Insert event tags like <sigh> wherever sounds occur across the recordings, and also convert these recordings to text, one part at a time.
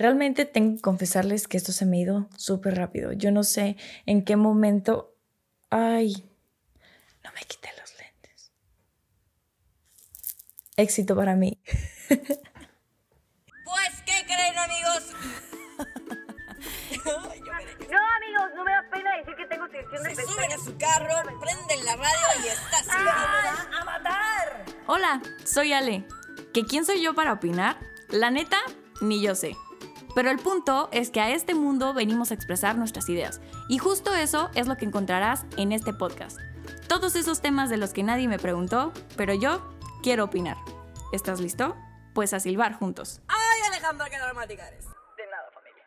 Realmente tengo que confesarles que esto se me ha ido súper rápido. Yo no sé en qué momento... Ay, no me quité los lentes. Éxito para mí. <laughs> Pues, ¿qué creen, amigos? <laughs> No, amigos, no me da pena decir que tengo tensión de Se suben a su carro, prenden la radio y está así. ¡A matar! Hola, soy Ale. ¿Que quién soy yo para opinar? La neta, ni yo sé. Pero el punto es que a este mundo venimos a expresar nuestras ideas. Y justo eso es lo que encontrarás en este podcast. Todos esos temas de los que nadie me preguntó, pero yo quiero opinar. ¿Estás listo? Pues a silbar juntos. ¡Ay, Alejandra, qué dramática eres! De nada, familia.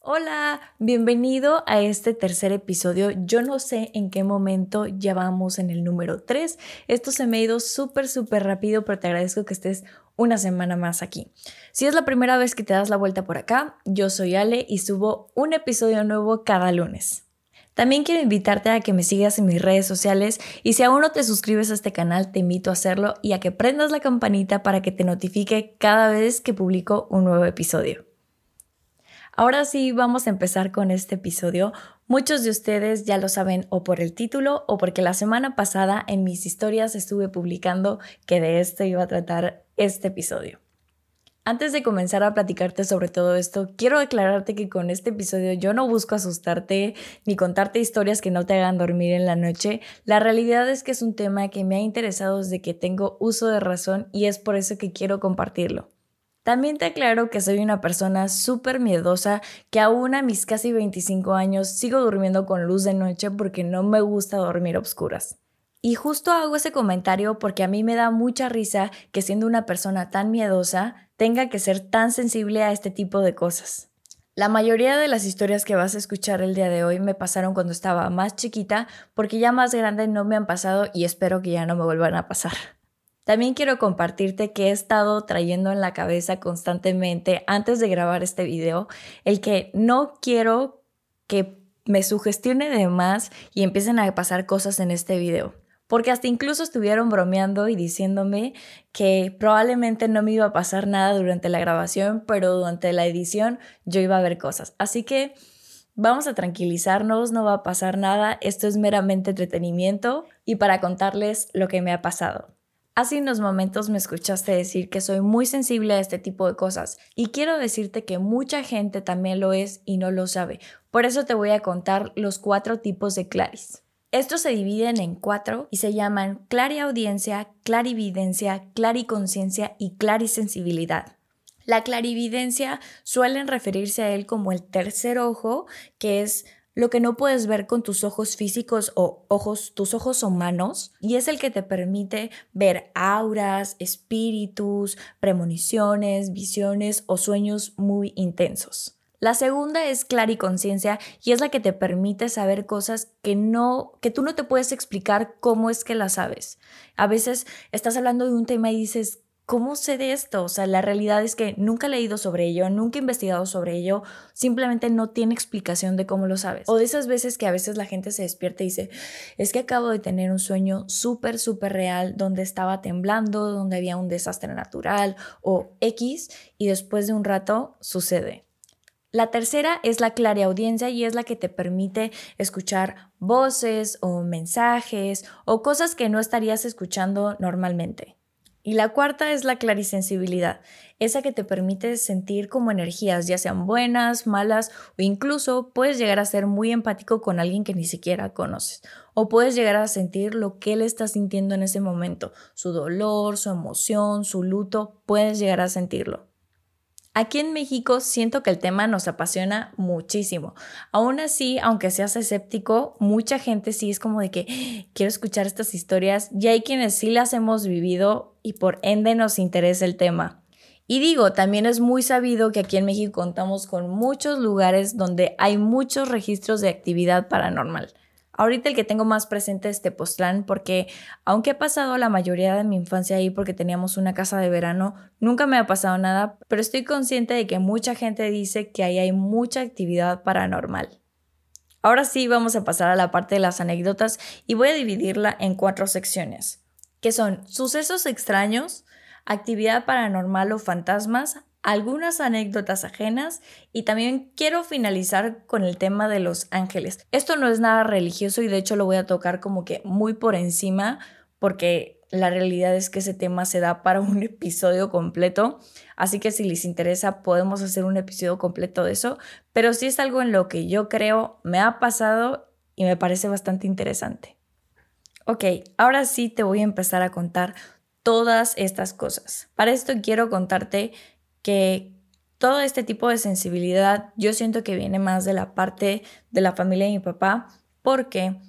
Hola, bienvenido a este tercer episodio. Yo no sé en qué momento ya vamos en el número 3. Esto se me ha ido súper, súper rápido, pero te agradezco que estés una semana más aquí. Si es la primera vez que te das la vuelta por acá, yo soy Ale y subo un episodio nuevo cada lunes. También quiero invitarte a que me sigas en mis redes sociales y si aún no te suscribes a este canal, te invito a hacerlo y a que prendas la campanita para que te notifique cada vez que publico un nuevo episodio. Ahora sí, vamos a empezar con este episodio. Muchos de ustedes ya lo saben o por el título o porque la semana pasada en mis historias estuve publicando que de esto iba a tratar este episodio. Antes de comenzar a platicarte sobre todo esto, quiero aclararte que con este episodio yo no busco asustarte ni contarte historias que no te hagan dormir en la noche. La realidad es que es un tema que me ha interesado desde que tengo uso de razón y es por eso que quiero compartirlo. También te aclaro que soy una persona súper miedosa, que aún a mis casi 25 años sigo durmiendo con luz de noche porque no me gusta dormir a oscuras. Y justo hago ese comentario porque a mí me da mucha risa que siendo una persona tan miedosa tenga que ser tan sensible a este tipo de cosas. La mayoría de las historias que vas a escuchar el día de hoy me pasaron cuando estaba más chiquita porque ya más grande no me han pasado y espero que ya no me vuelvan a pasar. También quiero compartirte que he estado trayendo en la cabeza constantemente antes de grabar este video el que no quiero que me sugestione de más y empiecen a pasar cosas en este video. Porque hasta incluso estuvieron bromeando y diciéndome que probablemente no me iba a pasar nada durante la grabación, pero durante la edición yo iba a ver cosas. Así que vamos a tranquilizarnos, no va a pasar nada, esto es meramente entretenimiento y para contarles lo que me ha pasado. Hace unos momentos me escuchaste decir que soy muy sensible a este tipo de cosas y quiero decirte que mucha gente también lo es y no lo sabe. Por eso te voy a contar los cuatro tipos de claris. Estos se dividen en cuatro y se llaman clariaudiencia, clarividencia, clariconciencia y clarisensibilidad. La clarividencia suelen referirse a él como el tercer ojo, que es lo que no puedes ver con tus ojos físicos o ojos, tus ojos humanos, y es el que te permite ver auras, espíritus, premoniciones, visiones o sueños muy intensos. La segunda es clariconciencia y es la que te permite saber cosas que no que tú no te puedes explicar cómo es que las sabes. A veces estás hablando de un tema y dices, ¿cómo sé de esto? O sea, la realidad es que nunca he leído sobre ello, nunca he investigado sobre ello, simplemente no tiene explicación de cómo lo sabes. O de esas veces que a veces la gente se despierta y dice, es que acabo de tener un sueño súper, súper real donde estaba temblando, donde había un desastre natural o X y después de un rato sucede. La tercera es la clariaudiencia y es la que te permite escuchar voces o mensajes o cosas que no estarías escuchando normalmente. Y la cuarta es la clarisensibilidad, esa que te permite sentir como energías, ya sean buenas, malas o incluso puedes llegar a ser muy empático con alguien que ni siquiera conoces o puedes llegar a sentir lo que él está sintiendo en ese momento, su dolor, su emoción, su luto, puedes llegar a sentirlo. Aquí en México siento que el tema nos apasiona muchísimo. Aún así, aunque seas escéptico, mucha gente sí es como de que "Ah, quiero escuchar estas historias y hay quienes sí las hemos vivido y por ende nos interesa el tema. Y digo, también es muy sabido que aquí en México contamos con muchos lugares donde hay muchos registros de actividad paranormal. Ahorita el que tengo más presente es Tepoztlán porque aunque he pasado la mayoría de mi infancia ahí porque teníamos una casa de verano, nunca me ha pasado nada, pero estoy consciente de que mucha gente dice que ahí hay mucha actividad paranormal. Ahora sí vamos a pasar a la parte de las anécdotas y voy a dividirla en cuatro secciones, que son sucesos extraños, actividad paranormal o fantasmas, algunas anécdotas ajenas y también quiero finalizar con el tema de los ángeles. Esto no es nada religioso y de hecho lo voy a tocar como que muy por encima porque la realidad es que ese tema se da para un <laughs> episodio completo, así que si les interesa podemos hacer un episodio completo de eso, pero sí es algo en lo que yo creo me ha pasado y me parece bastante interesante. Ok, ahora sí te voy a empezar a contar todas estas cosas. Para esto quiero contarte que todo este tipo de sensibilidad yo siento que viene más de la parte de la familia de mi papá, porque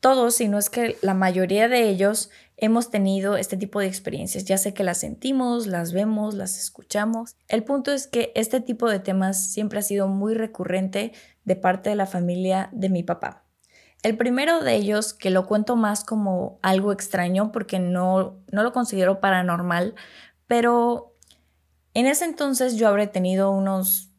todos, si no es que la mayoría de ellos, hemos tenido este tipo de experiencias. Ya sé que las sentimos, las vemos, las escuchamos. El punto es que este tipo de temas siempre ha sido muy recurrente de parte de la familia de mi papá. El primero de ellos, que lo cuento más como algo extraño porque no, no lo considero paranormal, pero en ese entonces yo habré tenido unos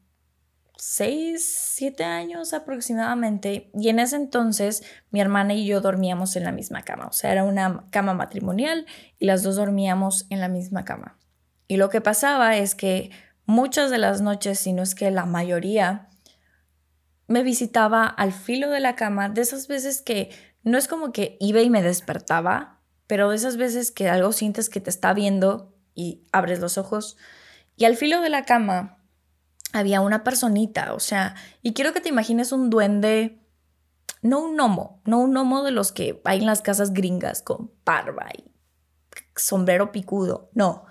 6, 7 años aproximadamente y en ese entonces mi hermana y yo dormíamos en la misma cama, o sea, era una cama matrimonial y las dos dormíamos en la misma cama. Y lo que pasaba es que muchas de las noches, si no es que la mayoría, me visitaba al filo de la cama, de esas veces que no es como que iba y me despertaba, pero de esas veces que algo sientes que te está viendo y abres los ojos y al filo de la cama había una personita, o sea, y quiero que te imagines un duende, no un gnomo, no un gnomo de los que hay en las casas gringas con barba y sombrero picudo, no.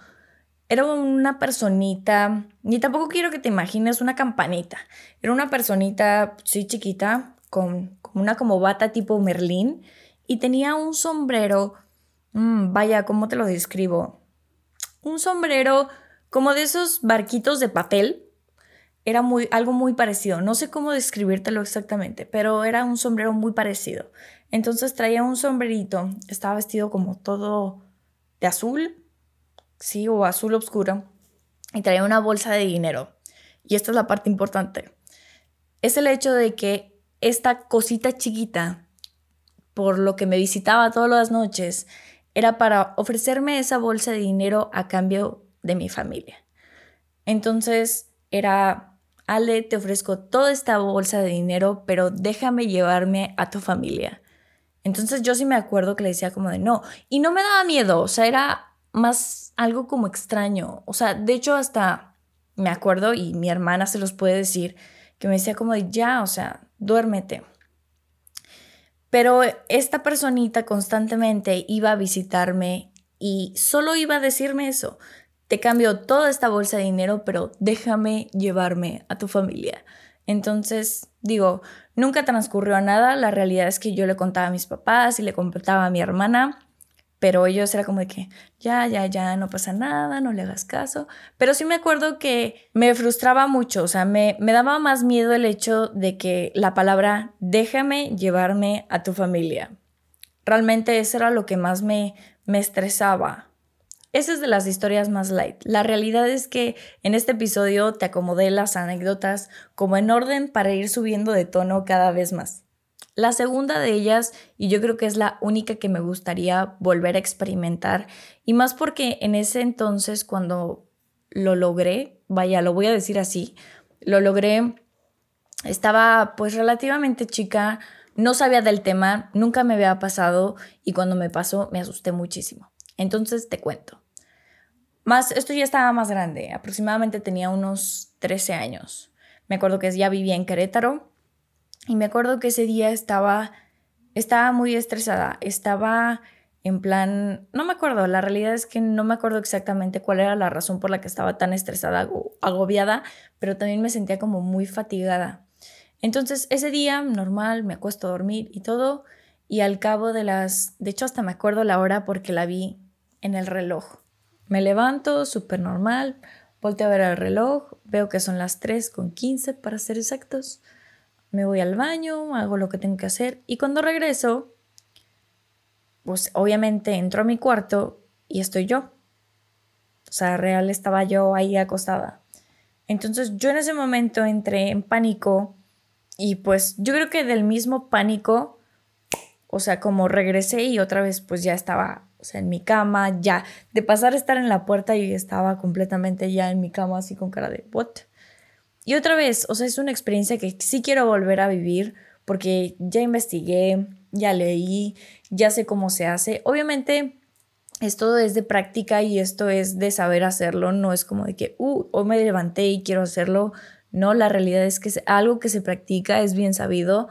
Era una personita, ni tampoco quiero que te imagines una campanita. Era una personita, sí, chiquita, con, una como bata tipo Merlín y tenía un sombrero, mm, vaya, ¿cómo te lo describo? Un sombrero como de esos barquitos de papel. Era muy, algo muy parecido. No sé cómo describírtelo exactamente, pero era un sombrero muy parecido. Entonces traía un sombrerito, estaba vestido como todo de azul, sí, o azul oscuro, y traía una bolsa de dinero. Y esta es la parte importante. Es el hecho de que esta cosita chiquita, por lo que me visitaba todas las noches, era para ofrecerme esa bolsa de dinero a cambio de mi familia. Entonces era, Ale, te ofrezco toda esta bolsa de dinero, pero déjame llevarme a tu familia. Entonces yo sí me acuerdo que le decía como de no, y no me daba miedo, o sea, era más algo como extraño, o sea, de hecho hasta me acuerdo y mi hermana se los puede decir, que me decía como de ya, o sea, duérmete. Pero esta personita constantemente iba a visitarme y solo iba a decirme eso, te cambio toda esta bolsa de dinero, pero déjame llevarme a tu familia. Entonces, digo, nunca transcurrió nada, la realidad es que yo le contaba a mis papás y le contaba a mi hermana, pero ellos era como de que, ya, ya, ya, no pasa nada, no le hagas caso. Pero sí me acuerdo que me frustraba mucho, o sea, me, me daba más miedo el hecho de que la palabra déjame llevarme a tu familia. Realmente eso era lo que más me, me estresaba, esa es de las historias más light. La realidad es que en este episodio te acomodé las anécdotas como en orden para ir subiendo de tono cada vez más. La segunda de ellas, y yo creo que es la única que me gustaría volver a experimentar, y más porque en ese entonces cuando lo logré, vaya, lo voy a decir así, lo logré, estaba pues relativamente chica, no sabía del tema, nunca me había pasado y cuando me pasó me asusté muchísimo. Entonces te cuento. Más, esto ya estaba más grande, aproximadamente tenía unos 13 años. Me acuerdo que ya vivía en Querétaro y me acuerdo que ese día estaba, estaba muy estresada, estaba en plan, no me acuerdo, la realidad es que no me acuerdo exactamente cuál era la razón por la que estaba tan estresada agobiada, pero también me sentía como muy fatigada. Entonces ese día, normal, me acuesto a dormir y todo, y al cabo de las, de hecho hasta me acuerdo la hora porque la vi en el reloj. Me levanto súper normal, volteo a ver el reloj, veo que son las 3 con 15 para ser exactos. Me voy al baño, hago lo que tengo que hacer y cuando regreso, pues obviamente entro a mi cuarto y estoy yo. O sea, real estaba yo ahí acostada. Entonces yo en ese momento entré en pánico y pues yo creo que del mismo pánico, o sea, como regresé y otra vez pues ya estaba o sea, en mi cama, ya, de pasar a estar en la puerta y estaba completamente ya en mi cama así con cara de, ¿what? Y otra vez, o sea, es una experiencia que sí quiero volver a vivir porque ya investigué, ya leí, ya sé cómo se hace. Obviamente, esto es de práctica y esto es de saber hacerlo, no es como de que, uh, hoy me levanté y quiero hacerlo. No, la realidad es que es algo que se practica, es bien sabido,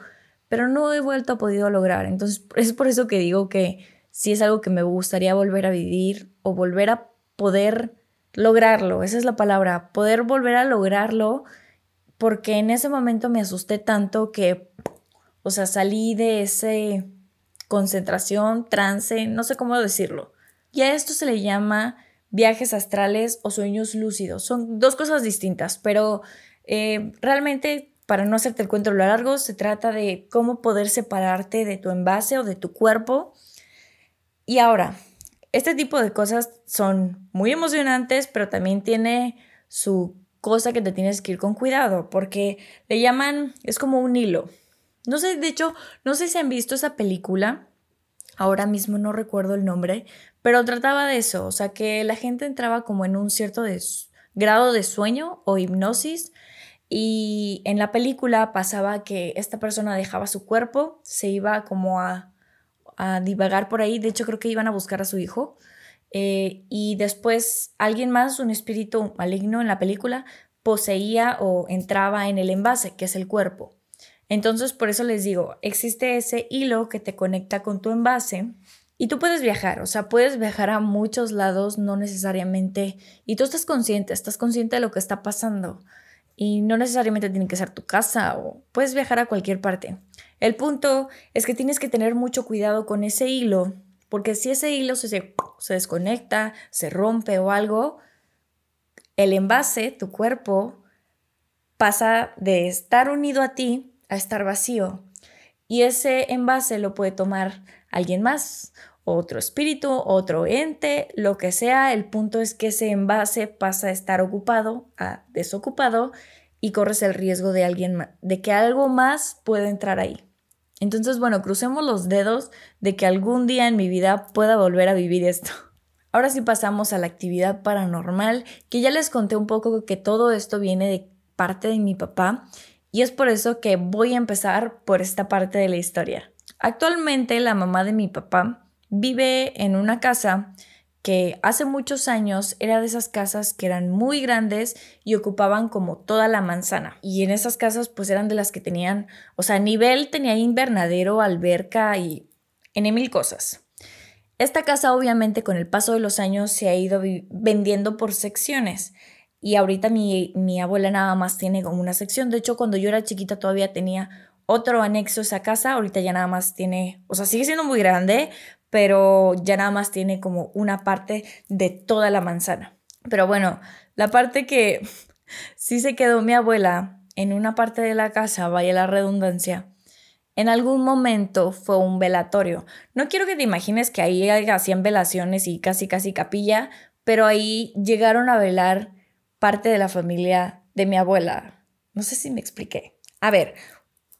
pero no he vuelto a podido lograr. Entonces, <laughs> es por eso que digo que si es algo que me gustaría volver a vivir o volver a poder lograrlo, esa es la palabra, poder volver a lograrlo, porque en ese momento me asusté tanto que, o sea, salí de ese concentración, trance, no sé cómo decirlo. Y a esto se le llama viajes astrales o sueños lúcidos. Son dos cosas distintas, pero eh, realmente, para no hacerte el cuento lo largo, se trata de cómo poder separarte de tu envase o de tu cuerpo. Y ahora, este tipo de cosas son muy emocionantes, pero también tiene su cosa que te tienes que ir con cuidado, porque le llaman, es como un hilo. No sé, de hecho, no sé si han visto esa película, ahora mismo no recuerdo el nombre, pero trataba de eso, o sea, que la gente entraba como en un cierto grado de sueño o hipnosis y en la película pasaba que esta persona dejaba su cuerpo, se iba como a, a divagar por ahí, de hecho creo que iban a buscar a su hijo eh, y después alguien más, un espíritu maligno en la película, poseía o entraba en el envase, que es el cuerpo. Entonces, por eso les digo, existe ese hilo que te conecta con tu envase y tú puedes viajar, o sea, puedes viajar a muchos lados, no necesariamente, y tú estás consciente, estás consciente de lo que está pasando. Y no necesariamente tiene que ser tu casa o puedes viajar a cualquier parte. El punto es que tienes que tener mucho cuidado con ese hilo, porque si ese hilo se, se desconecta, se rompe o algo, el envase, tu cuerpo, pasa de estar unido a ti a estar vacío. Y ese envase lo puede tomar alguien más, otro espíritu, otro ente, lo que sea. El punto es que ese envase pasa a estar ocupado a desocupado y corres el riesgo de alguien de que algo más pueda entrar ahí. Entonces, bueno, crucemos los dedos de que algún día en mi vida pueda volver a vivir esto. <laughs> Ahora sí pasamos a la actividad paranormal, que ya les conté un poco que todo esto viene de parte de mi papá y es por eso que voy a empezar por esta parte de la historia. Actualmente la mamá de mi papá vive en una casa que hace muchos años era de esas casas que eran muy grandes y ocupaban como toda la manzana. Y en esas casas pues eran de las que tenían, o sea, nivel tenía invernadero, alberca y en mil cosas. Esta casa obviamente con el paso de los años se ha ido vendiendo por secciones. Y ahorita mi, mi abuela nada más tiene como una sección. De hecho, cuando yo era chiquita todavía tenía otro anexo a esa casa. Ahorita ya nada más tiene, o sea, sigue siendo muy grande, pero ya nada más tiene como una parte de toda la manzana. Pero bueno, la parte que <laughs> sí se quedó mi abuela en una parte de la casa, vaya la redundancia, en algún momento fue un velatorio. No quiero que te imagines que ahí hacían velaciones y casi casi capilla, pero ahí llegaron a velar parte de la familia de mi abuela. No sé si me expliqué. A ver,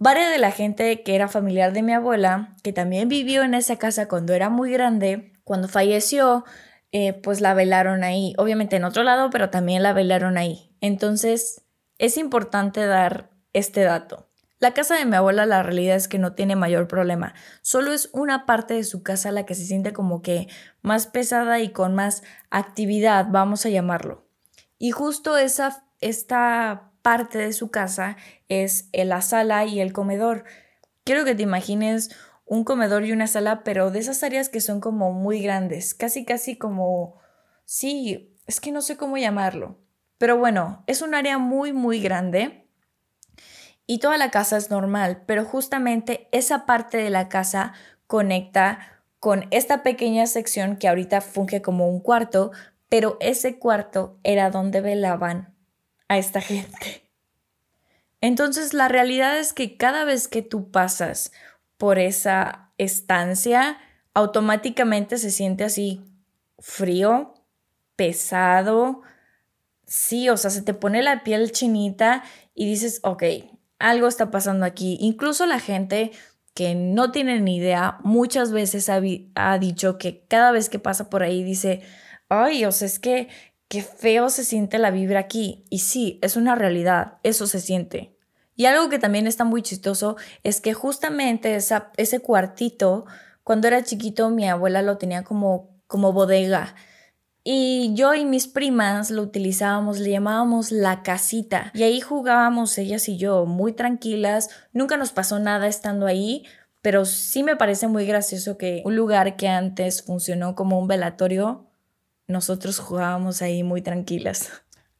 varias de la gente que era familiar de mi abuela, que también vivió en esa casa cuando era muy grande, cuando falleció, eh, pues la velaron ahí. Obviamente en otro lado, pero también la velaron ahí. Entonces, es importante dar este dato. La casa de mi abuela la realidad es que no tiene mayor problema, solo es una parte de su casa la que se siente como que más pesada y con más actividad, vamos a llamarlo. Y justo esa, esta parte de su casa es la sala y el comedor. Quiero que te imagines un comedor y una sala, pero de esas áreas que son como muy grandes, casi casi como, sí, es que no sé cómo llamarlo. Pero bueno, es un área muy, muy grande y toda la casa es normal, pero justamente esa parte de la casa conecta con esta pequeña sección que ahorita funge como un cuarto, pero ese cuarto era donde velaban a esta gente. Entonces la realidad es que cada vez que tú pasas por esa estancia, automáticamente se siente así frío, pesado, sí, o sea, se te pone la piel chinita y dices, ok, algo está pasando aquí. Incluso la gente que no tienen ni idea, muchas veces ha, ha, dicho que cada vez que pasa por ahí dice, ay, o sea, es que qué feo se siente la vibra aquí. Y sí, es una realidad, eso se siente. Y algo que también está muy chistoso es que justamente ese cuartito, cuando era chiquito, mi abuela lo tenía como, como bodega. Y yo y mis primas lo utilizábamos, le llamábamos la casita. Y ahí jugábamos ellas y yo muy tranquilas. Nunca nos pasó nada estando ahí, pero sí me parece muy gracioso que un lugar que antes funcionó como un velatorio nosotros jugábamos ahí muy tranquilas.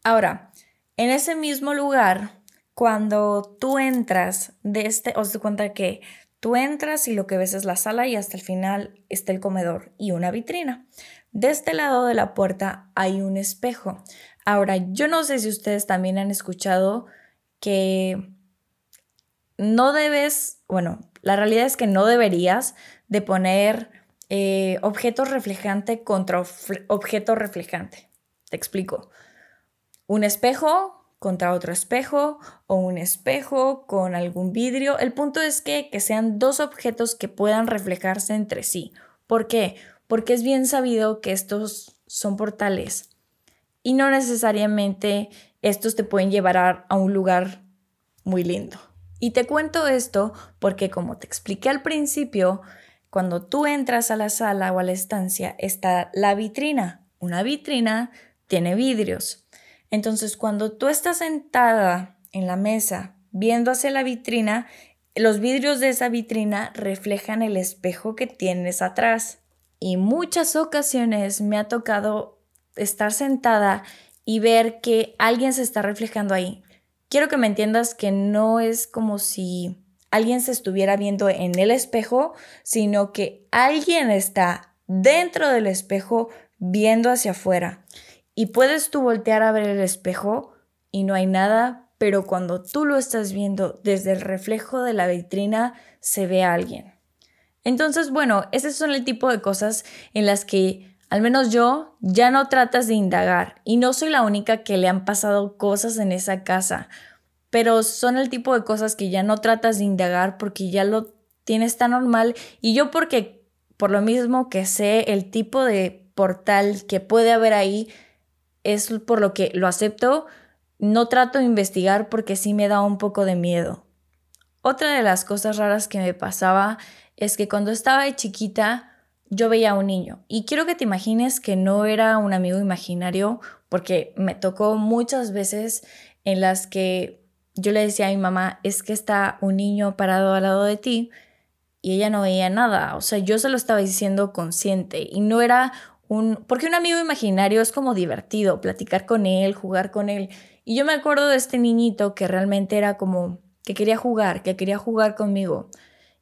Ahora, en ese mismo lugar, cuando tú entras de este, os doy cuenta que tú entras y lo que ves es la sala y hasta el final está el comedor y una vitrina. De este lado de la puerta hay un espejo. Ahora, yo no sé si ustedes también han escuchado que no debes, bueno, la realidad es que no deberías de poner eh, objeto reflejante contra objeto reflejante. Te explico. Un espejo contra otro espejo o un espejo con algún vidrio. El punto es que, que sean dos objetos que puedan reflejarse entre sí. ¿Por qué? Porque es bien sabido que estos son portales y no necesariamente estos te pueden llevar a, a un lugar muy lindo. Y te cuento esto porque como te expliqué al principio, cuando tú entras a la sala o a la estancia está la vitrina. Una vitrina tiene vidrios. Entonces, cuando tú estás sentada en la mesa viendo hacia la vitrina, los vidrios de esa vitrina reflejan el espejo que tienes atrás. Y muchas ocasiones me ha tocado estar sentada y ver que alguien se está reflejando ahí. Quiero que me entiendas que no es como si alguien se estuviera viendo en el espejo, sino que alguien está dentro del espejo viendo hacia afuera. Y puedes tú voltear a ver el espejo y no hay nada, pero cuando tú lo estás viendo desde el reflejo de la vitrina, se ve a alguien. Entonces, bueno, ese son el tipo de cosas en las que al menos yo ya no tratas de indagar y no soy la única que le han pasado cosas en esa casa pero son el tipo de cosas que ya no tratas de indagar porque ya lo tienes tan normal y yo porque por lo mismo que sé el tipo de portal que puede haber ahí es por lo que lo acepto, no trato de investigar porque sí me da un poco de miedo. Otra de las cosas raras que me pasaba es que cuando estaba de chiquita yo veía a un niño y quiero que te imagines que no era un amigo imaginario porque me tocó muchas veces en las que yo le decía a mi mamá, es que está un niño parado al lado de ti y ella no veía nada. O sea, yo se lo estaba diciendo consciente y no era un... Porque un amigo imaginario es como divertido, platicar con él, jugar con él. Y yo me acuerdo de este niñito que realmente era como que quería jugar, que quería jugar conmigo.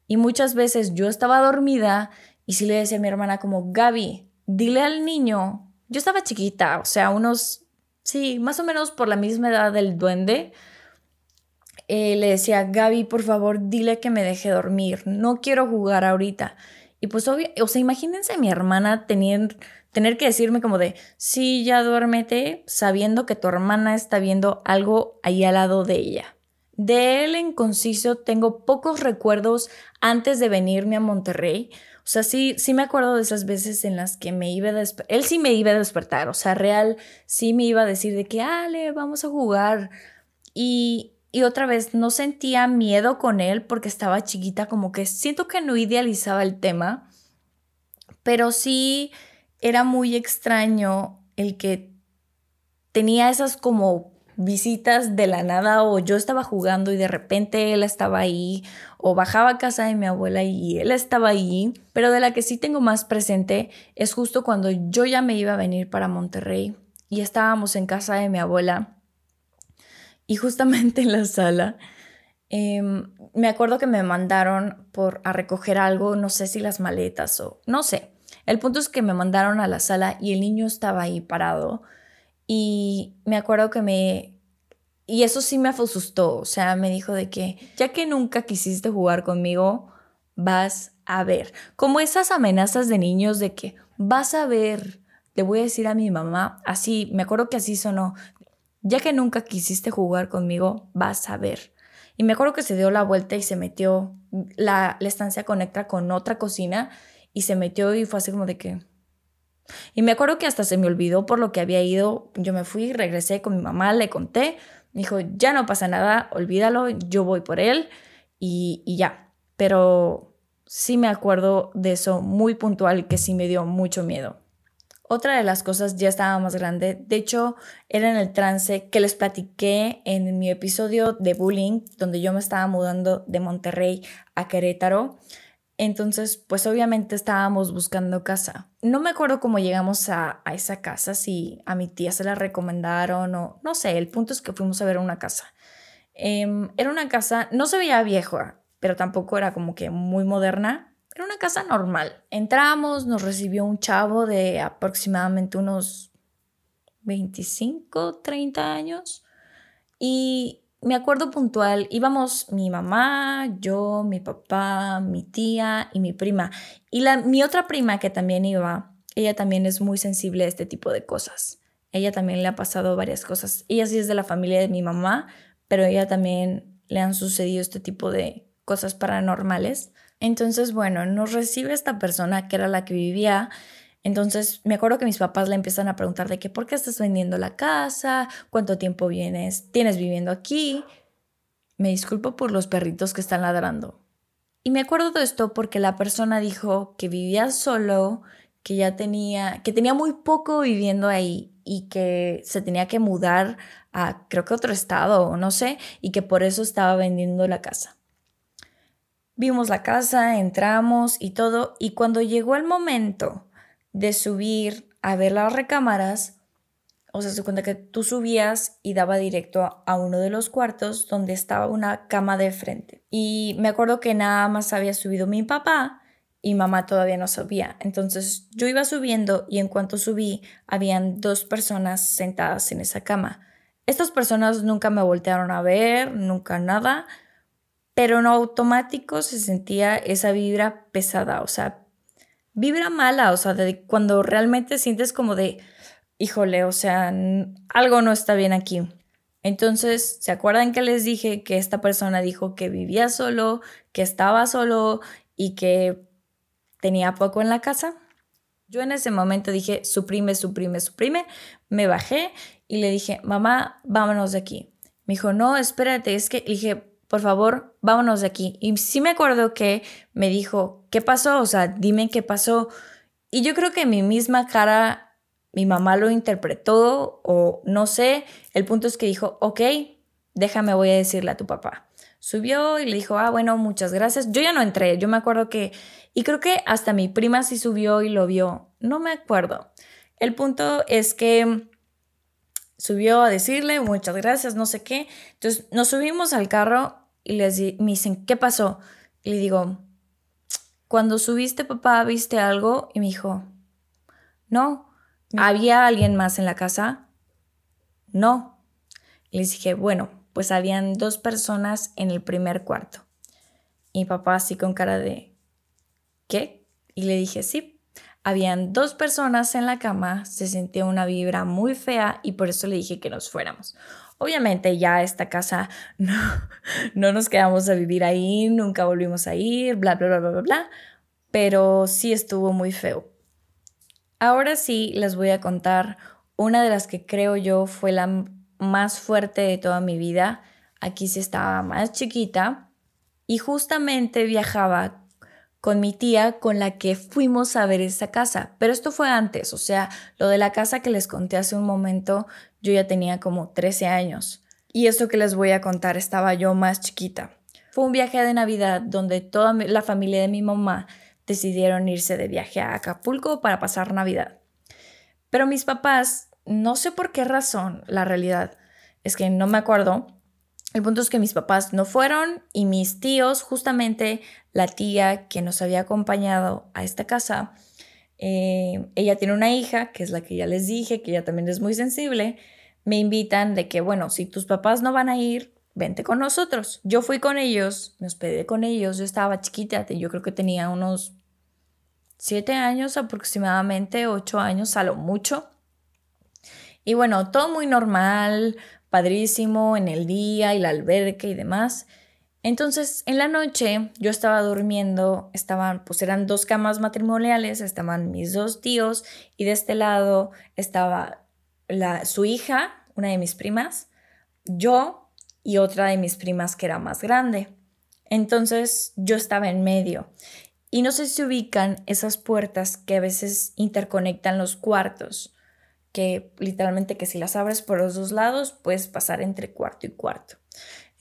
Y muchas veces yo estaba dormida y sí le decía a mi hermana como, Gaby, dile al niño, yo estaba chiquita, o sea, unos, sí, más o menos por la misma edad del duende, eh, le decía, Gaby, por favor, dile que me deje dormir, no quiero jugar ahorita. Y pues, obvio, o sea, imagínense mi hermana tener, tener que decirme como de, sí, ya duérmete, sabiendo que tu hermana está viendo algo ahí al lado de ella. De él en conciso tengo pocos recuerdos antes de venirme a Monterrey. O sea, sí, sí me acuerdo de esas veces en las que me iba a despertar. Él sí me iba a despertar. O sea, real sí me iba a decir de que, Ale, vamos a jugar. Y, y otra vez no sentía miedo con él porque estaba chiquita, como que siento que no idealizaba el tema, pero sí era muy extraño el que tenía esas como visitas de la nada o yo estaba jugando y de repente él estaba ahí o bajaba a casa de mi abuela y él estaba ahí, pero de la que sí tengo más presente es justo cuando yo ya me iba a venir para Monterrey y estábamos en casa de mi abuela y justamente en la sala, em, me acuerdo que me mandaron por, a recoger algo, no sé si las maletas o no sé. El punto es que me mandaron a la sala y el niño estaba ahí parado. Y me acuerdo que me... Y eso sí me asustó, o sea, me dijo de que ya que nunca quisiste jugar conmigo, vas a ver. Como esas amenazas de niños de que vas a ver, le voy a decir a mi mamá, así, me acuerdo que así sonó, ya que nunca quisiste jugar conmigo, vas a ver. Y me acuerdo que se dio la vuelta y se metió, la, la estancia conecta con otra cocina y se metió y fue así como de que... Y me acuerdo que hasta se me olvidó por lo que había ido. Yo me fui, regresé con mi mamá, le conté. Me dijo, ya no pasa nada, olvídalo, yo voy por él y, ya. Pero sí me acuerdo de eso muy puntual que sí me dio mucho miedo. Otra de las cosas ya estaba más grande. De hecho, era en el trance que les platiqué en mi episodio de bullying, donde yo me estaba mudando de Monterrey a Querétaro. Entonces, pues obviamente estábamos buscando casa. No me acuerdo cómo llegamos a, esa casa, si a mi tía se la recomendaron o no sé, el punto es que fuimos a ver una casa. Em, era una casa, no se veía vieja, pero tampoco era como que muy moderna. Era una casa normal. Entramos, nos recibió un chavo de aproximadamente unos 25, 30 años. Y me acuerdo puntual, íbamos mi mamá, yo, mi papá, mi tía y mi prima. Y la, mi otra prima que también iba, ella también es muy sensible a este tipo de cosas. Ella también le ha pasado varias cosas. Ella sí es de la familia de mi mamá, pero ella también le han sucedido este tipo de cosas paranormales. Entonces, bueno, nos recibe esta persona que era la que vivía. Entonces, me acuerdo que mis papás le empiezan a preguntar de que, ¿por qué estás vendiendo la casa? ¿Cuánto tiempo vienes? ¿Tienes viviendo aquí? Me disculpo por los perritos que están ladrando. Y me acuerdo de esto porque la persona dijo que vivía solo, que ya tenía, que tenía muy poco viviendo ahí y que se tenía que mudar a creo que otro estado o no sé, y que por eso estaba vendiendo la casa. Vimos la casa, entramos y todo, y cuando llegó el momento de subir a ver las recámaras, o sea, se cuenta que tú subías y daba directo a uno de los cuartos donde estaba una cama de frente. Y me acuerdo que nada más había subido mi papá y mamá todavía no subía. Entonces yo iba subiendo y en cuanto subí, habían dos personas sentadas en esa cama. Estas personas nunca me voltearon a ver, nunca nada pero en automático se sentía esa vibra pesada, o sea, vibra mala, o sea, de cuando realmente sientes como de, híjole, o sea, algo no está bien aquí. Entonces, ¿se acuerdan que les dije que esta persona dijo que vivía solo, que estaba solo y que tenía poco en la casa? Yo en ese momento dije, suprime, suprime, suprime. Me bajé y le dije, mamá, vámonos de aquí. Me dijo, no, espérate, es que dije, por favor, vámonos de aquí. Y sí me acuerdo que me dijo, ¿qué pasó? O sea, dime qué pasó. Y yo creo que mi misma cara, mi mamá lo interpretó o no sé. El punto es que dijo, ok, déjame, voy a decirle a tu papá. Subió y le dijo, ah, bueno, muchas gracias. Yo ya no entré, yo me acuerdo que, y creo que hasta mi prima sí subió y lo vio. No me acuerdo. El punto es que subió a decirle, muchas gracias, no sé qué. Entonces nos subimos al carro y les me dicen, ¿qué pasó? Y le digo, cuando subiste, papá, ¿viste algo? Y me dijo, no. ¿Había alguien más en la casa? No. Y les dije, bueno, pues habían dos personas en el primer cuarto. Y mi papá así con cara de, ¿qué? Y le dije, sí. Habían dos personas en la cama, se sentía una vibra muy fea y por eso le dije que nos fuéramos. Obviamente ya esta casa <laughs> no, no nos quedamos a vivir ahí, nunca volvimos a ir, bla, bla, bla, bla, bla, bla, pero sí estuvo muy feo. Ahora sí les voy a contar una de las que creo yo fue la más fuerte de toda mi vida. Aquí sí estaba más chiquita y justamente viajaba con mi tía con la que fuimos a ver esa casa. Pero esto fue antes, o sea, lo de la casa que les conté hace un momento, yo ya tenía como 13 años. Y esto que les voy a contar estaba yo más chiquita. Fue un viaje de Navidad donde toda la familia de mi mamá decidieron irse de viaje a Acapulco para pasar Navidad. Pero mis papás, no sé por qué razón, la realidad es que no me acuerdo, el punto es que mis papás no fueron y mis tíos, justamente la tía que nos había acompañado a esta casa, eh, ella tiene una hija, que es la que ya les dije, que ella también es muy sensible, me invitan de que, bueno, si tus papás no van a ir, vente con nosotros. Yo fui con ellos, me hospedé con ellos, yo estaba chiquita, yo creo que tenía unos siete años aproximadamente, ocho años a lo mucho. Y bueno, todo muy normal, padrísimo en el día y la alberca y demás. Entonces, en la noche yo estaba durmiendo, estaban, pues eran dos camas matrimoniales, estaban mis dos tíos y de este lado estaba la, su hija, una de mis primas, yo y otra de mis primas que era más grande. Entonces yo estaba en medio. Y no sé si ubican esas puertas que a veces interconectan los cuartos, que literalmente que si las abres por los dos lados puedes pasar entre cuarto y cuarto.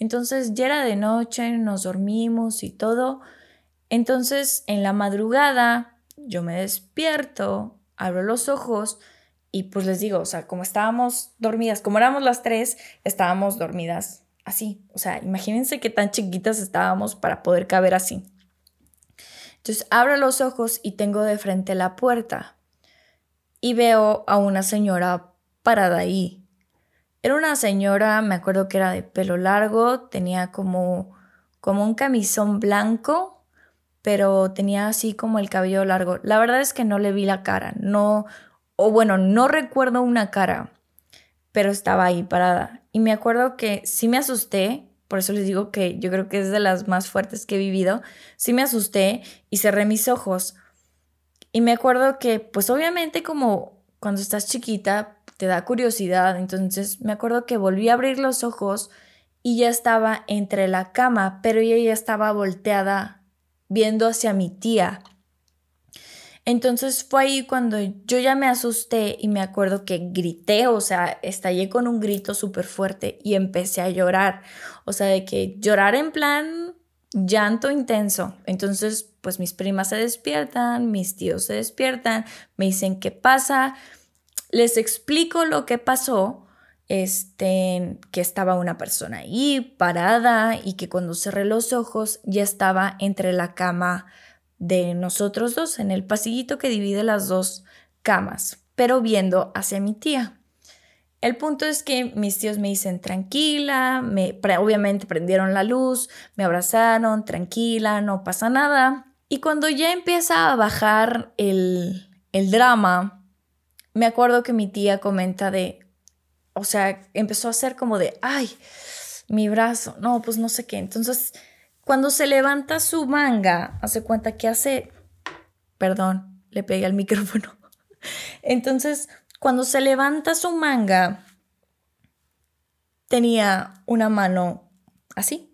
Entonces ya era de noche, nos dormimos y todo. Entonces en la madrugada yo me despierto, abro los ojos y pues les digo, o sea, como estábamos dormidas, como éramos las tres, estábamos dormidas así. O sea, imagínense qué tan chiquitas estábamos para poder caber así. Entonces abro los ojos y tengo de frente la puerta y veo a una señora parada ahí era una señora, me acuerdo que era de pelo largo, tenía como, como un camisón blanco, pero tenía así como el cabello largo. La verdad es que no le vi la cara, no, o bueno, no recuerdo una cara, pero estaba ahí parada. Y me acuerdo que sí me asusté, por eso les digo que yo creo que es de las más fuertes que he vivido, sí me asusté y cerré mis ojos. Y me acuerdo que, pues obviamente como cuando estás chiquita, te da curiosidad. Entonces me acuerdo que volví a abrir los ojos y ya estaba entre la cama, pero ella ya estaba volteada viendo hacia mi tía. Entonces fue ahí cuando yo ya me asusté y me acuerdo que grité, o sea, estallé con un grito súper fuerte y empecé a llorar. O sea, de que llorar en plan llanto intenso. Entonces, pues mis primas se despiertan, mis tíos se despiertan, me dicen, ¿qué pasa? Les explico lo que pasó, este, que estaba una persona ahí parada y que cuando cerré los ojos ya estaba entre la cama de nosotros dos, en el pasillito que divide las dos camas, pero viendo hacia mi tía. El punto es que mis tíos me dicen tranquila, me, obviamente prendieron la luz, me abrazaron, tranquila, no pasa nada. Y cuando ya empieza a bajar el, el drama, me acuerdo que mi tía comenta de, o sea, empezó a hacer como de, ay, mi brazo, no, pues no sé qué. Entonces, cuando se levanta su manga, hace cuenta que hace, perdón, le pegué al micrófono. <laughs> Entonces, cuando se levanta su manga, tenía una mano así.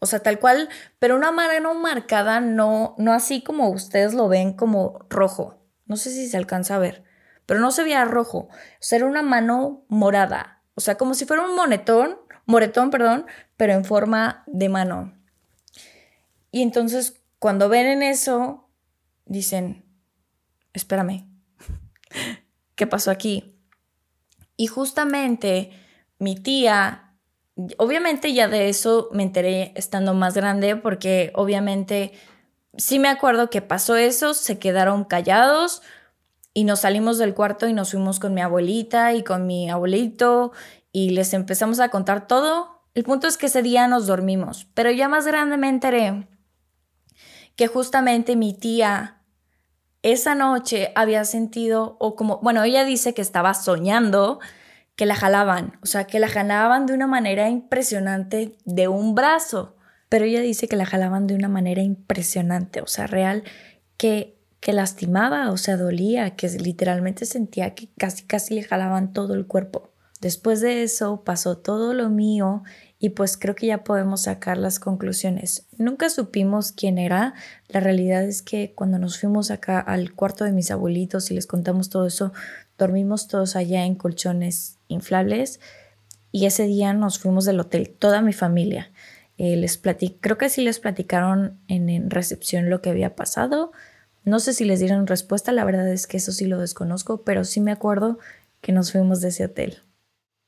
O sea, tal cual, pero una mano marcada, no, no así como ustedes lo ven como rojo. No sé si se alcanza a ver pero no se veía rojo, o sea, era una mano morada, o sea, como si fuera un monetón, moretón, perdón, pero en forma de mano. Y entonces, cuando ven en eso, dicen, espérame, ¿qué pasó aquí? Y justamente mi tía, obviamente ya de eso me enteré estando más grande, porque obviamente sí me acuerdo que pasó eso, se quedaron callados, y nos salimos del cuarto y nos fuimos con mi abuelita y con mi abuelito y les empezamos a contar todo. El punto es que ese día nos dormimos, pero ya más grande me enteré que justamente mi tía esa noche había sentido, o como, bueno, ella dice que estaba soñando que la jalaban, o sea, que la jalaban de una manera impresionante de un brazo, pero ella dice que la jalaban de una manera impresionante, o sea, real, que que lastimaba, o sea, dolía, que literalmente sentía que casi casi le jalaban todo el cuerpo. Después de eso pasó todo lo mío y pues creo que ya podemos sacar las conclusiones. Nunca supimos quién era. La realidad es que cuando nos fuimos acá al cuarto de mis abuelitos y les contamos todo eso, dormimos todos allá en colchones inflables y ese día nos fuimos del hotel, toda mi familia. Eh, les creo que sí les platicaron en recepción lo que había pasado no sé si les dieron respuesta, la verdad es que eso sí lo desconozco, pero sí me acuerdo que nos fuimos de ese hotel.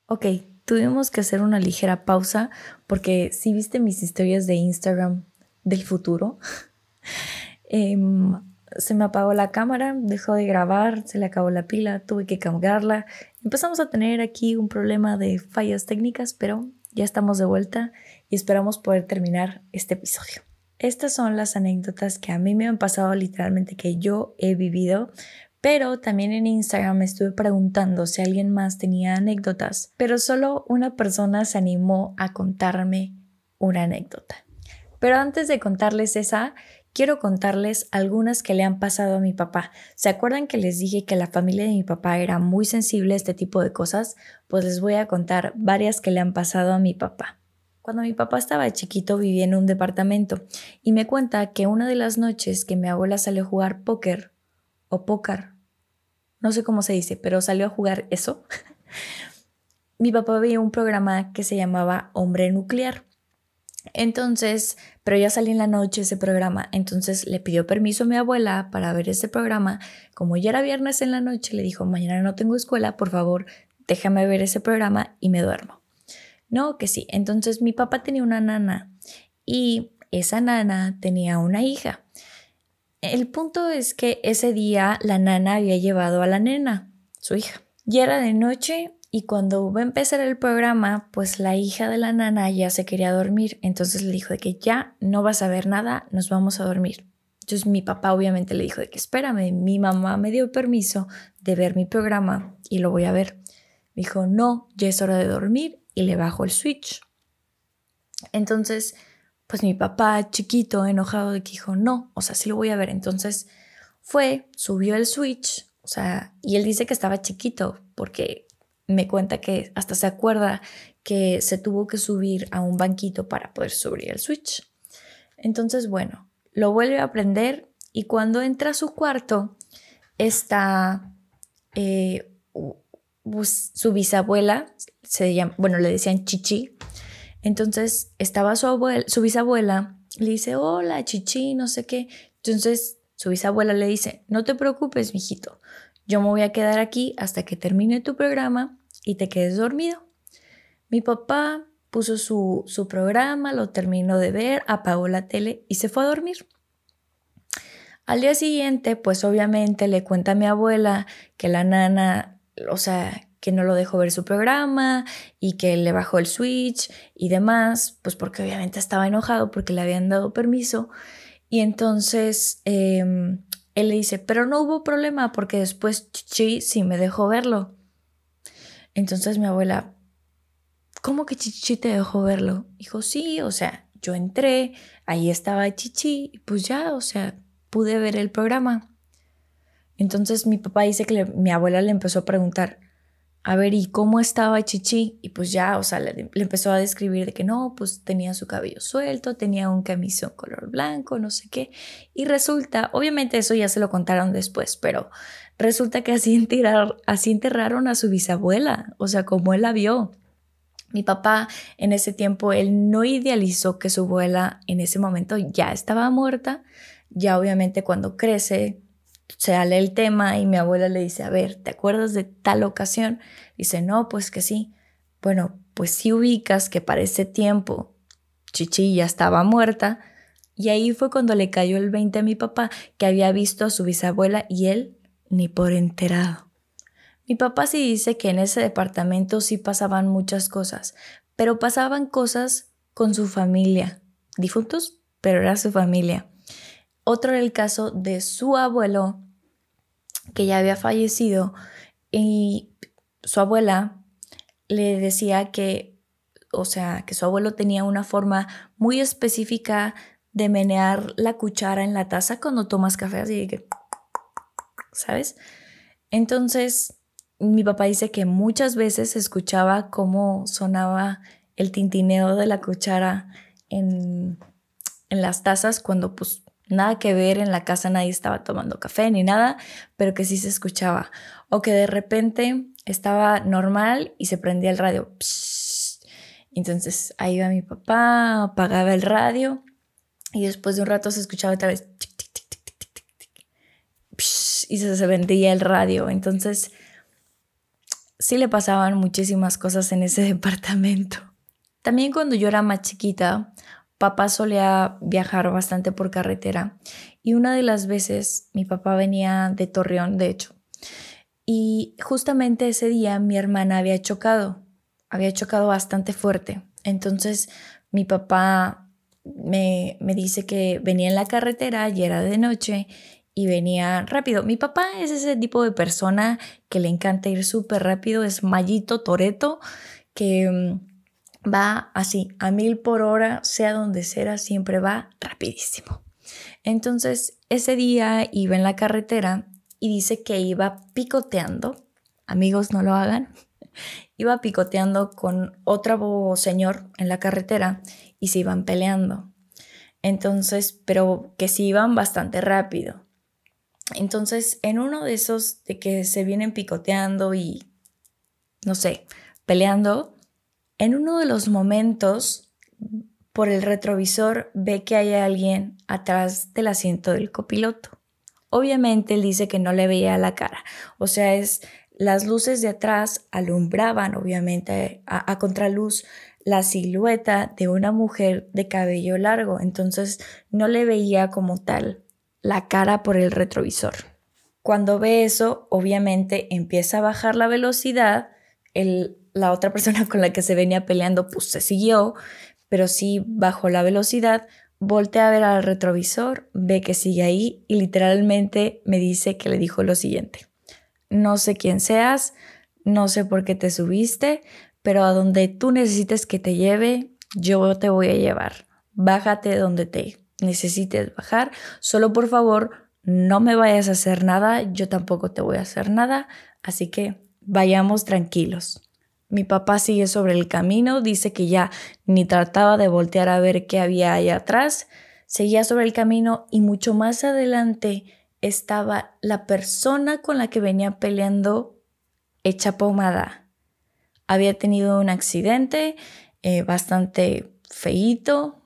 Ok, tuvimos que hacer una ligera pausa porque si viste mis historias de Instagram del futuro, <laughs> em, se me apagó la cámara, dejó de grabar, se le acabó la pila, tuve que cambiarla. Empezamos a tener aquí un problema de fallas técnicas, pero ya estamos de vuelta y esperamos poder terminar este episodio. Estas son las anécdotas que a mí me han pasado literalmente que yo he vivido, Pero también en Instagram me estuve preguntando si alguien más tenía anécdotas, pero solo una persona se animó a contarme una anécdota. Pero antes de contarles esa, quiero contarles algunas que le han pasado a mi papá. ¿Se acuerdan que les dije que la familia de mi papá era muy sensible a este tipo de cosas? Pues les voy a contar varias que le han pasado a mi papá. Cuando mi papá estaba chiquito vivía en un departamento y me cuenta que una de las noches que mi abuela salió a jugar póker o pócar, no sé cómo se dice, pero salió a jugar eso, <laughs> mi papá veía un programa que se llamaba Hombre Nuclear. Entonces, pero ya salí en la noche ese programa, entonces le pidió permiso a mi abuela para ver ese programa. Como ya era viernes en la noche, le dijo, mañana no tengo escuela, por favor, déjame ver ese programa y me duermo. No, que sí. Entonces mi papá tenía una nana y esa nana tenía una hija. El punto es que ese día la nana había llevado a la nena, su hija. Ya era de noche y cuando va a empezar el programa, pues la hija de la nana ya se quería dormir. Entonces le dijo de que ya no vas a ver nada, nos vamos a dormir. Entonces mi papá obviamente le dijo de que espérame, mi mamá me dio permiso de ver mi programa y lo voy a ver. Me dijo, no, ya es hora de dormir y le bajo el switch. Entonces, pues mi papá chiquito, enojado de que dijo, no, o sea, sí lo voy a ver. Entonces fue, subió el switch, o sea, y él dice que estaba chiquito porque me cuenta que hasta se acuerda que se tuvo que subir a un banquito para poder subir el switch. Entonces, bueno, lo vuelve a aprender y cuando entra a su cuarto está eh, su bisabuela, se llama, bueno, le decían Chichi. Entonces estaba su, abuela, su bisabuela, le dice, hola Chichi, no sé qué. Entonces su bisabuela le dice, no te preocupes, mijito, yo me voy a quedar aquí hasta que termine tu programa y te quedes dormido. Mi papá puso su, su programa, lo terminó de ver, apagó la tele y se fue a dormir. Al día siguiente, pues obviamente le cuenta a mi abuela que la nana o sea, que no lo dejó ver su programa y que le bajó el switch y demás, pues porque obviamente estaba enojado porque le habían dado permiso. Y entonces em, él le dice, pero no hubo problema porque después Chichi sí me dejó verlo. Entonces mi abuela, ¿cómo que Chichi te dejó verlo? Dijo, sí, o sea, yo entré, ahí estaba Chichi pues ya, o sea, pude ver el programa. Entonces mi papá dice que mi abuela le empezó a preguntar, a ver, ¿y cómo estaba Chichi? Y pues ya, o sea, le, empezó a describir de que no, pues tenía su cabello suelto, tenía un camisón color blanco, no sé qué. Y resulta, obviamente eso ya se lo contaron después, pero resulta que así, así enterraron a su bisabuela, o sea, como él la vio. Mi papá en ese tiempo, él no idealizó que su abuela en ese momento ya estaba muerta. Ya obviamente cuando crece, sale el tema y mi abuela le dice, a ver, ¿te acuerdas de tal ocasión? Dice, no, pues que sí. Bueno, pues sí ubicas que para ese tiempo Chichi ya estaba muerta. Y ahí fue cuando le cayó el 20 a mi papá, que había visto a su bisabuela y él ni por enterado. Mi papá sí dice que en ese departamento sí pasaban muchas cosas, pero pasaban cosas con su familia. Difuntos, pero era su familia. Otro era el caso de su abuelo, que ya había fallecido, y su abuela le decía que, o sea, que su abuelo tenía una forma muy específica de menear la cuchara en la taza cuando tomas café, así que, ¿sabes? Entonces, mi papá dice que muchas veces escuchaba cómo sonaba el tintineo de la cuchara en, en las tazas cuando pues Nada que ver, en la casa nadie estaba tomando café ni nada, pero que sí se escuchaba. O que de repente estaba normal y se prendía el radio. Entonces ahí iba mi papá, apagaba el radio y después de un rato se escuchaba otra vez y se, se vendía el radio. Entonces sí le pasaban muchísimas cosas en ese <laughs> departamento. También cuando yo era más chiquita, papá solía viajar bastante por carretera y una de las veces mi papá venía de Torreón, de hecho, y justamente ese día mi hermana había chocado, había chocado bastante fuerte. Entonces mi papá me, me dice que venía en la carretera y era de noche y venía rápido. Mi papá es ese tipo de persona que le encanta ir súper rápido, es Mallito Toreto, que mm, va así, a mil por hora, sea donde sea, siempre va rapidísimo. Entonces, ese día iba en la carretera y dice que iba picoteando. Amigos, no lo hagan. <laughs> Iba picoteando con otro señor en la carretera y se iban peleando. Entonces, pero que sí iban bastante rápido. Entonces, en uno de esos de que se vienen picoteando y, no sé, peleando, en uno de los momentos, por el retrovisor, ve que hay alguien atrás del asiento del copiloto. Obviamente él dice que no le veía la cara, o sea, es las luces de atrás alumbraban obviamente a, a contraluz la silueta de una mujer de cabello largo, entonces no le veía como tal la cara por el retrovisor. Cuando ve eso, obviamente empieza a bajar la velocidad, el, la otra persona <laughs> con la que se venía peleando pues se siguió, pero sí bajó la velocidad, voltea a ver al retrovisor, ve que sigue ahí y literalmente me dice que le dijo lo siguiente. No sé quién seas, no sé por qué te subiste, pero a donde tú necesites que te lleve, yo te voy a llevar. Bájate donde te necesites bajar. Solo por favor, no me vayas a hacer nada, yo tampoco te voy a hacer nada, así que vayamos tranquilos. Mi papá sigue sobre el camino, dice que ya ni trataba de voltear a ver qué había ahí atrás, seguía sobre el camino y mucho más adelante estaba la persona con la que venía peleando hecha pomada. Había tenido un accidente eh, bastante feíto,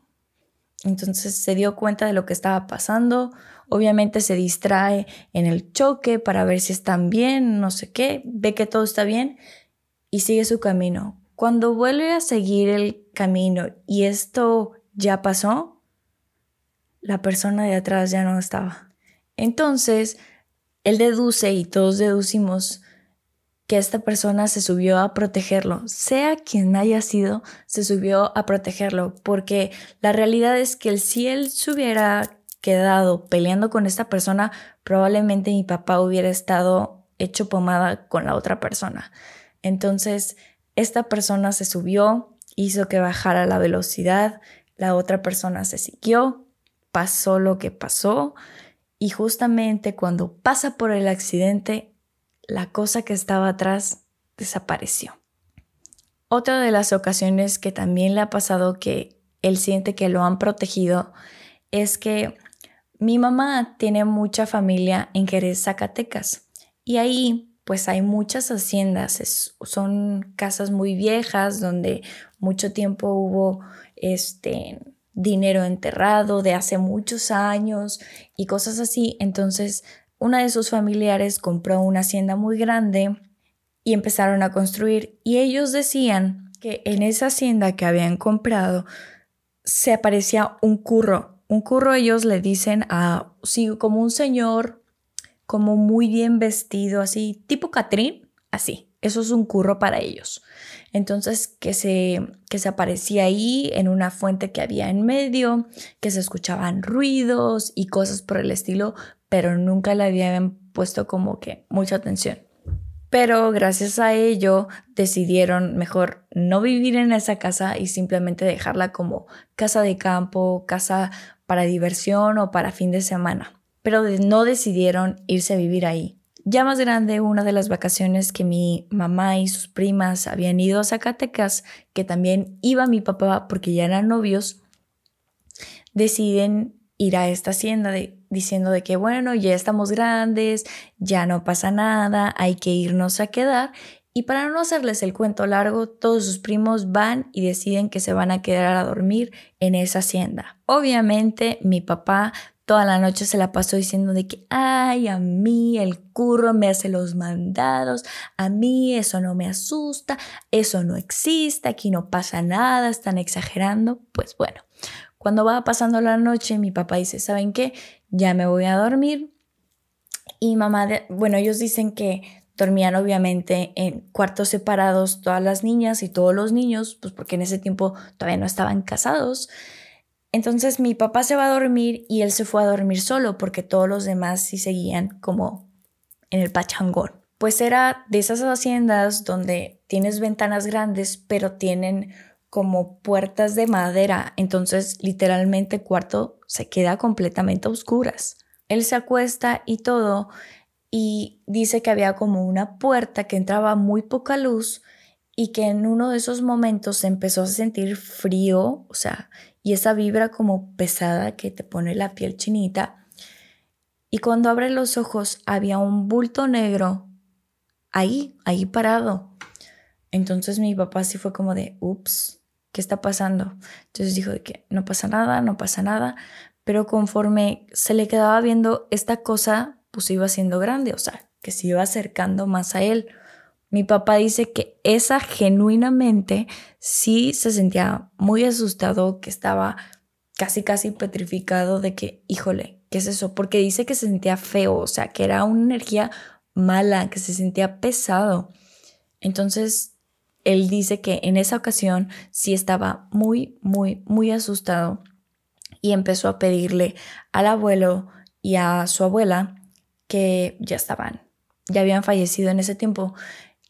entonces se dio cuenta de lo que estaba pasando. Obviamente se distrae en el choque para ver si están bien, no sé qué, ve que todo está bien y sigue su camino. Cuando vuelve a seguir el camino y esto ya pasó, la persona de atrás ya no estaba. Entonces, él deduce y todos deducimos que esta persona se subió a protegerlo, sea quien haya sido, se subió a protegerlo, porque la realidad es que si él se hubiera quedado peleando con esta persona, probablemente mi papá hubiera estado hecho pomada con la otra persona. Entonces, esta persona se subió, hizo que bajara la velocidad, la otra persona se siguió, pasó lo que pasó y justamente cuando pasa por el accidente, la cosa que estaba atrás desapareció. Otra de las ocasiones que también le ha pasado que él siente que lo han protegido es que mi mamá tiene mucha familia en Jerez, Zacatecas, y ahí pues hay muchas haciendas, son casas muy viejas donde mucho tiempo hubo este dinero enterrado de hace muchos años y cosas así, entonces una de sus familiares compró una hacienda muy grande y empezaron a construir y ellos decían que en esa hacienda que habían comprado se aparecía un curro. Un curro ellos le dicen a, sí, como un señor, como muy bien vestido, así, tipo Catrín, así. Eso es un curro para ellos. Entonces, que se, que se aparecía ahí en una fuente que había en medio, que se escuchaban ruidos y cosas por el estilo, pero nunca le habían puesto como que mucha atención. Pero gracias a ello decidieron mejor no vivir en esa casa y simplemente dejarla como casa de campo, casa para diversión o para fin de semana. Pero no decidieron irse a vivir ahí. Ya más grande, una de las vacaciones que mi mamá y sus primas habían ido a Zacatecas, que también iba mi papá porque ya eran novios, deciden ir a esta hacienda diciendo de que bueno, ya estamos grandes, ya no pasa nada, hay que irnos a quedar. Y para no hacerles el cuento largo, todos sus primos van y deciden que se van a quedar a dormir en esa hacienda. Obviamente mi papá toda la noche se la pasó diciendo de que, ay, a mí el curro me hace los mandados, a mí eso no me asusta, eso no existe, aquí no pasa nada, están exagerando. Pues bueno, cuando va pasando la noche, mi papá dice, ¿saben qué? Ya me voy a dormir. Y mamá, bueno, ellos dicen que dormían obviamente en cuartos separados todas las niñas y todos los niños, pues porque en ese tiempo todavía no estaban casados. Entonces mi papá se va a dormir y él se fue a dormir solo porque todos los demás sí seguían como en el pachangón. Pues era de esas haciendas donde tienes ventanas grandes pero tienen como puertas de madera, entonces literalmente el cuarto se queda completamente a oscuras. Él se acuesta y todo y dice que había como una puerta que entraba muy poca luz y que en uno de esos momentos se empezó a sentir frío, o sea, y esa vibra como pesada que te pone la piel chinita. Y cuando abre los ojos había un bulto negro ahí, ahí parado. Entonces mi papá sí fue como de, ups, ¿qué está pasando? Entonces dijo de que no pasa nada, no pasa nada, pero conforme se le quedaba viendo esta cosa, pues iba siendo grande, o sea, que se iba acercando más a él. Mi papá dice que esa genuinamente sí se sentía muy asustado, que estaba casi casi petrificado de que, híjole, ¿qué es eso? Porque dice que se sentía feo, o sea, que era una energía mala, que se sentía pesado. Entonces, él dice que en esa ocasión sí estaba muy, muy, muy asustado y empezó a pedirle al abuelo y a su abuela que ya estaban, ya habían fallecido en ese tiempo,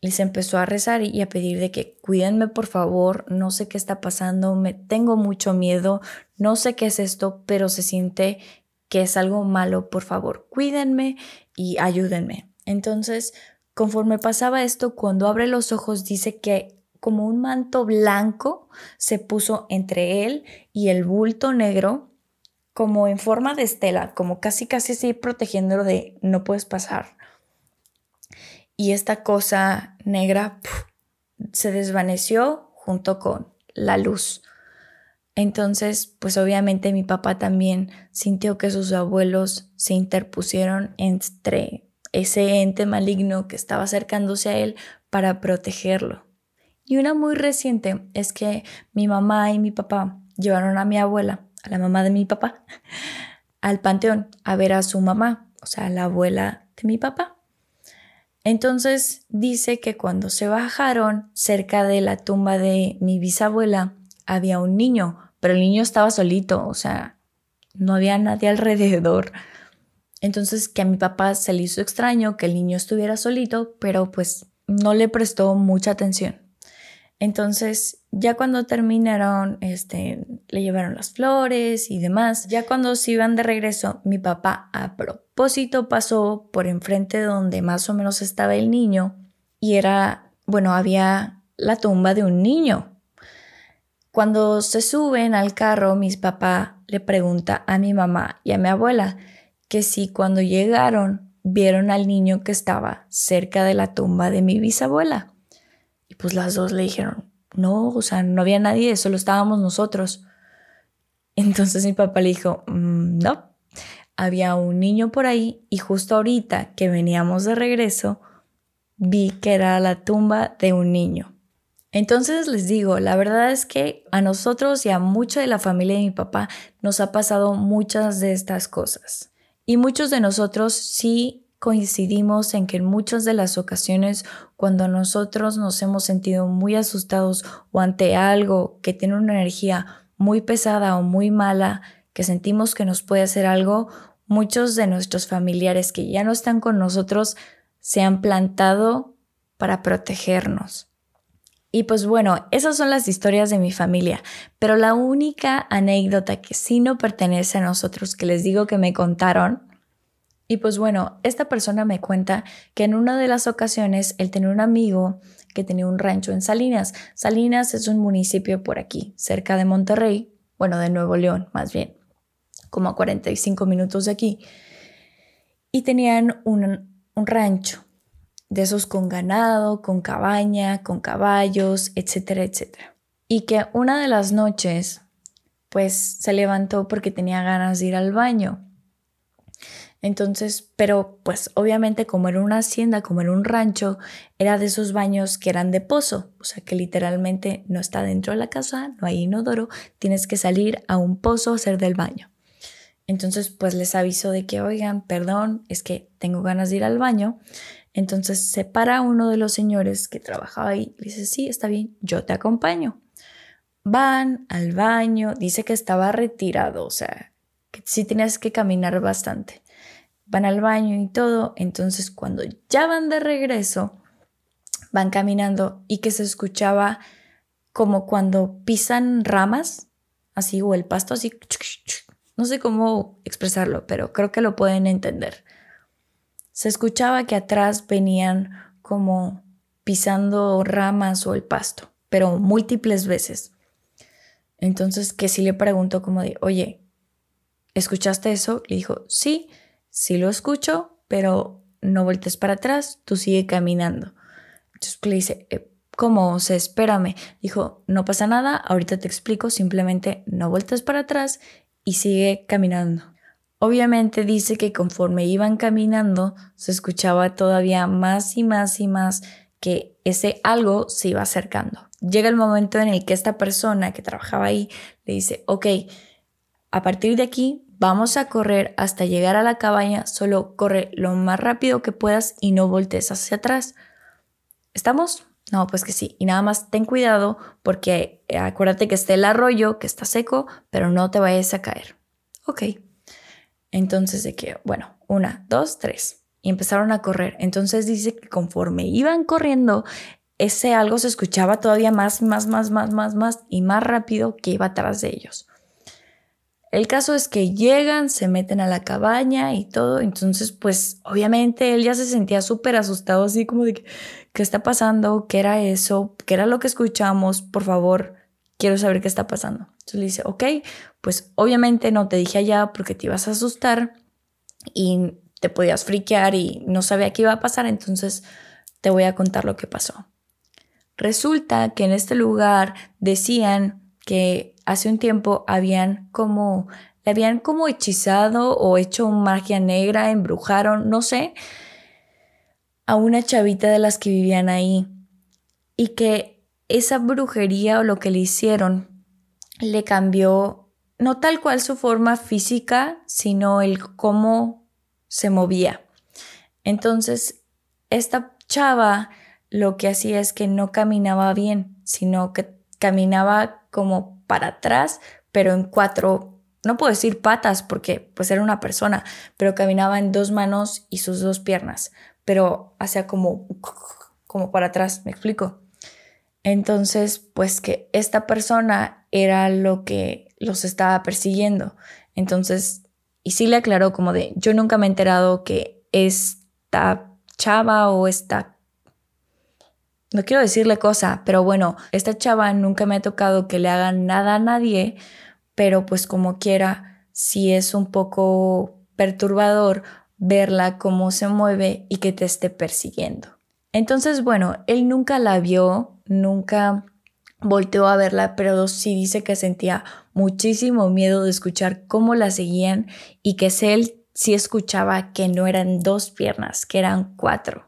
les empezó a rezar y a pedir de que cuídenme por favor, no sé qué está pasando, me tengo mucho miedo, no sé qué es esto, pero se siente que es algo malo, por favor, cuídenme y ayúdenme. Entonces, conforme pasaba esto, cuando abre los ojos dice que como un manto blanco se puso entre él y el bulto negro, como en forma de estela, como casi casi así protegiéndolo de no puedes pasar y esta cosa negra se desvaneció junto con la luz. Entonces, pues obviamente mi papá también sintió que sus abuelos se interpusieron entre ese ente maligno que estaba acercándose a él para protegerlo. Y una muy reciente es que mi mamá y mi papá llevaron a mi abuela, a la mamá de mi papá, <laughs> al panteón a ver a su mamá, o sea, la abuela de mi papá. Entonces dice que cuando se bajaron cerca de la tumba de mi bisabuela había un niño, pero el niño estaba solito, o sea, no había nadie alrededor. Entonces que a mi papá se le hizo extraño que el niño estuviera solito, pero pues no le prestó mucha atención. Entonces, ya cuando terminaron, este, le llevaron las flores y demás. Ya cuando se iban de regreso, mi papá a propósito pasó por enfrente donde más o menos estaba el niño y era, bueno, había la tumba de un niño. Cuando se suben al carro, mis papá le pregunta a mi mamá y a mi abuela que si cuando llegaron vieron al niño que estaba cerca de la tumba de mi bisabuela. Pues las dos le dijeron, no, o sea, no había nadie, solo estábamos nosotros. Entonces mi papá le dijo, mm, no, había un niño por ahí y justo ahorita que veníamos de regreso, vi que era la tumba de un niño. Entonces les digo, la verdad es que a nosotros y a mucha de la familia de mi papá nos ha pasado muchas de estas cosas. Y muchos de nosotros sí coincidimos en que en muchas de las ocasiones cuando nosotros nos hemos sentido muy asustados o ante algo que tiene una energía muy pesada o muy mala, que sentimos que nos puede hacer algo, muchos de nuestros familiares que ya no están con nosotros se han plantado para protegernos. Y pues bueno, esas son las historias de mi familia, pero la única anécdota que sí no pertenece a nosotros, que les digo que me contaron, y pues bueno, esta persona me cuenta que en una de las ocasiones él tenía un amigo que tenía un rancho en Salinas. Salinas es un municipio por aquí, cerca de Monterrey, bueno, de Nuevo León más bien, como a 45 minutos de aquí. Y tenían un, un rancho de esos con ganado, con cabaña, con caballos, etcétera, etcétera. Y que una de las noches, pues se levantó porque tenía ganas de ir al baño entonces, pero pues obviamente como era una hacienda, como era un rancho, era de esos baños que eran de pozo, o sea que literalmente no está dentro de la casa, no hay inodoro, tienes que salir a un pozo a hacer del baño. Entonces, pues les aviso de que, oigan, perdón, es que tengo ganas de ir al baño. Entonces se para uno de los señores que trabajaba ahí y dice, sí, está bien, yo te acompaño. van al baño, dice que estaba retirado, o sea, que sí tenías que caminar bastante. Van al baño y todo, entonces cuando ya van de regreso, van caminando y que se escuchaba como cuando pisan ramas, así, o el pasto así, no sé cómo expresarlo, pero creo que lo pueden entender. Se escuchaba que atrás venían como pisando ramas o el pasto, pero múltiples veces. Entonces, que sí le preguntó como de, oye, ¿escuchaste eso? Le dijo, sí, sí lo escucho, pero no voltees para atrás, tú sigue caminando. Entonces le dice, eh, ¿cómo? O sea, espérame. Dijo, no pasa nada, ahorita te explico, simplemente no voltees para atrás y sigue caminando. Obviamente dice que conforme iban caminando se escuchaba todavía más y más y más que ese algo se iba acercando. Llega el momento en el que esta persona que trabajaba ahí le dice, ok, a partir de aquí vamos a correr hasta llegar a la cabaña, solo corre lo más rápido que puedas y no voltees hacia atrás. ¿Estamos? No, pues que sí. Y nada más ten cuidado porque acuérdate que está el arroyo, que está seco, pero no te vayas a caer. Ok. Entonces de que, bueno, una, dos, tres. Y empezaron a correr. Entonces dice que conforme iban corriendo, ese algo se escuchaba todavía más, más, más, más, más, más y más rápido que iba atrás de ellos. El caso es que llegan, se meten a la cabaña y todo, entonces pues obviamente él ya se sentía súper asustado, así como de, ¿qué está pasando? ¿Qué era eso? ¿Qué era lo que escuchamos? Por favor, quiero saber qué está pasando. Entonces le dice, ok, pues obviamente no te dije allá porque te ibas a asustar y te podías friquear y no sabía qué iba a pasar, entonces te voy a contar lo que pasó. Resulta que en este lugar decían que hace un tiempo habían como, le habían como hechizado o hecho magia negra, embrujaron, no sé, a una chavita de las que vivían ahí. Y que esa brujería o lo que le hicieron le cambió no tal cual su forma física, sino el cómo se movía. Entonces, esta chava lo que hacía es que no caminaba bien, sino que caminaba como para atrás, pero en cuatro, no puedo decir patas porque pues era una persona, pero caminaba en dos manos y sus dos piernas, pero hacía como, como para atrás, me explico. Entonces, pues que esta persona era lo que los estaba persiguiendo. Entonces, y sí le aclaró como de, yo nunca me he enterado que esta chava o esta no quiero decirle cosa, pero bueno, esta chava nunca me ha tocado que le hagan nada a nadie, pero pues como quiera, sí es un poco perturbador verla cómo se mueve y que te esté persiguiendo. Entonces, bueno, él nunca la vio, nunca volteó a verla, pero sí dice que sentía muchísimo miedo de escuchar cómo la seguían y que él sí escuchaba que no eran dos piernas, que eran cuatro.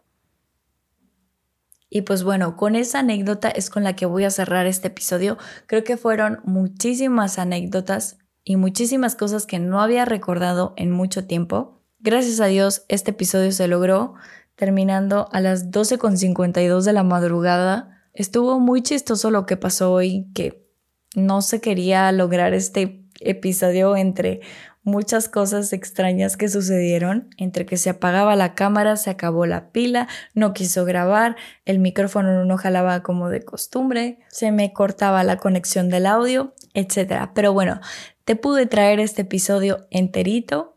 Y pues bueno, con esa anécdota es con la que voy a cerrar este episodio. Creo que fueron muchísimas anécdotas y muchísimas cosas que no había recordado en mucho tiempo. Gracias a Dios este episodio se logró terminando a las 12.52 de la madrugada. Estuvo muy chistoso lo que pasó hoy, que no se quería lograr este episodio entre muchas cosas extrañas que sucedieron, entre que se apagaba la cámara, se acabó la pila, no quiso grabar, el micrófono no jalaba como de costumbre, se me cortaba la conexión del audio, etc. Pero bueno, te pude traer este episodio enterito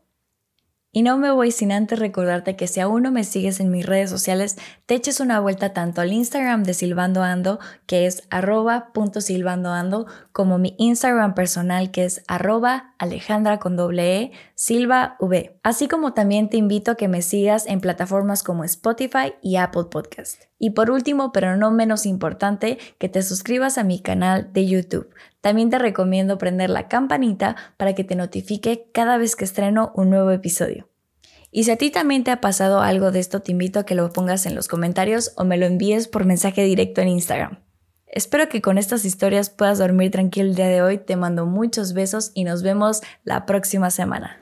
y no me voy sin antes recordarte que si aún no me sigues en mis redes sociales, te eches una vuelta tanto al Instagram de Silvando Ando, que es arroba como mi Instagram personal, que es arroba alejandra con e, silva v. Así como también te invito a que me sigas en plataformas como Spotify y Apple Podcast. Y por último, pero no menos importante, que te suscribas a mi canal de YouTube. También te recomiendo prender la campanita para que te notifique cada vez que estreno un nuevo episodio. Y si a ti también te ha pasado algo de esto, te invito a que lo pongas en los comentarios o me lo envíes por mensaje directo en Instagram. Espero que con estas historias puedas dormir tranquilo el día de hoy. Te mando muchos besos y nos vemos la próxima semana.